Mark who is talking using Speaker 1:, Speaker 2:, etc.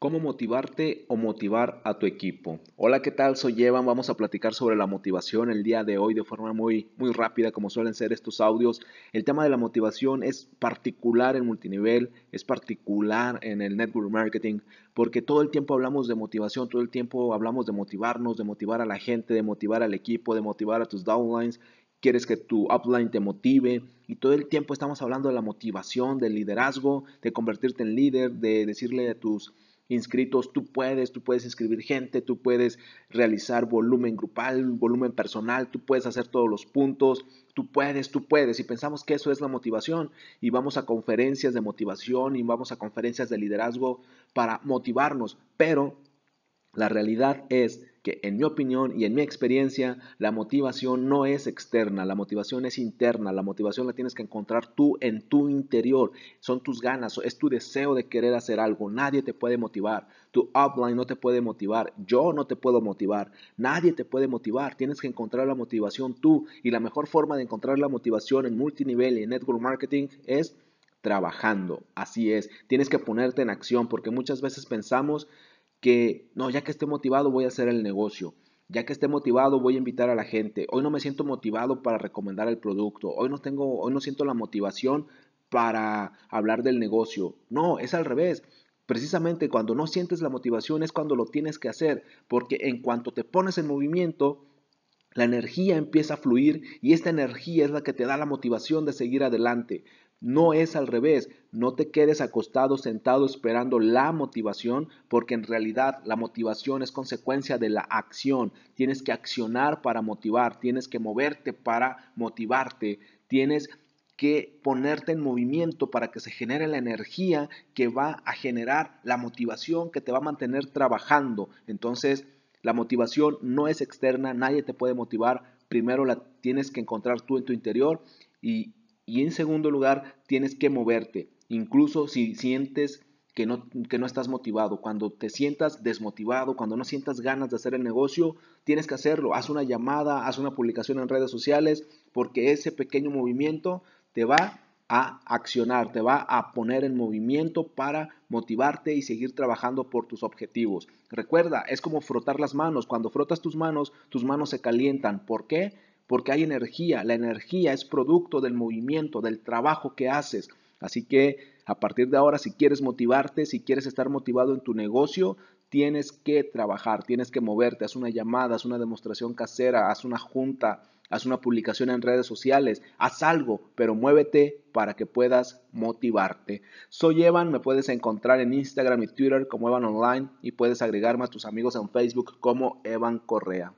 Speaker 1: ¿Cómo motivarte o motivar a tu equipo? Hola, ¿qué tal? Soy Evan. Vamos a platicar sobre la motivación el día de hoy de forma muy, muy rápida, como suelen ser estos audios. El tema de la motivación es particular en multinivel, es particular en el network marketing, porque todo el tiempo hablamos de motivación, todo el tiempo hablamos de motivarnos, de motivar a la gente, de motivar al equipo, de motivar a tus downlines quieres que tu upline te motive y todo el tiempo estamos hablando de la motivación, del liderazgo, de convertirte en líder, de decirle a tus inscritos, tú puedes, tú puedes inscribir gente, tú puedes realizar volumen grupal, volumen personal, tú puedes hacer todos los puntos, tú puedes, tú puedes. Y pensamos que eso es la motivación y vamos a conferencias de motivación y vamos a conferencias de liderazgo para motivarnos, pero la realidad es que en mi opinión y en mi experiencia, la motivación no es externa, la motivación es interna, la motivación la tienes que encontrar tú en tu interior, son tus ganas, es tu deseo de querer hacer algo, nadie te puede motivar, tu upline no te puede motivar, yo no te puedo motivar, nadie te puede motivar, tienes que encontrar la motivación tú. Y la mejor forma de encontrar la motivación en multinivel y en network marketing es trabajando, así es, tienes que ponerte en acción porque muchas veces pensamos que, no, ya que esté motivado voy a hacer el negocio, ya que esté motivado voy a invitar a la gente, hoy no me siento motivado para recomendar el producto, hoy no tengo, hoy no siento la motivación para hablar del negocio. No, es al revés. Precisamente cuando no sientes la motivación es cuando lo tienes que hacer, porque en cuanto te pones en movimiento, la energía empieza a fluir y esta energía es la que te da la motivación de seguir adelante. No es al revés, no te quedes acostado, sentado esperando la motivación, porque en realidad la motivación es consecuencia de la acción. Tienes que accionar para motivar, tienes que moverte para motivarte, tienes que ponerte en movimiento para que se genere la energía que va a generar la motivación que te va a mantener trabajando. Entonces, la motivación no es externa, nadie te puede motivar. Primero la tienes que encontrar tú en tu interior y y en segundo lugar, tienes que moverte, incluso si sientes que no, que no estás motivado. Cuando te sientas desmotivado, cuando no sientas ganas de hacer el negocio, tienes que hacerlo. Haz una llamada, haz una publicación en redes sociales, porque ese pequeño movimiento te va a accionar, te va a poner en movimiento para motivarte y seguir trabajando por tus objetivos. Recuerda, es como frotar las manos. Cuando frotas tus manos, tus manos se calientan. ¿Por qué? Porque hay energía. La energía es producto del movimiento, del trabajo que haces. Así que a partir de ahora, si quieres motivarte, si quieres estar motivado en tu negocio, tienes que trabajar, tienes que moverte, haz una llamada, haz una demostración casera, haz una junta, haz una publicación en redes sociales, haz algo, pero muévete para que puedas motivarte. Soy Evan, me puedes encontrar en Instagram y Twitter como Evan Online y puedes agregarme a tus amigos en Facebook como Evan Correa.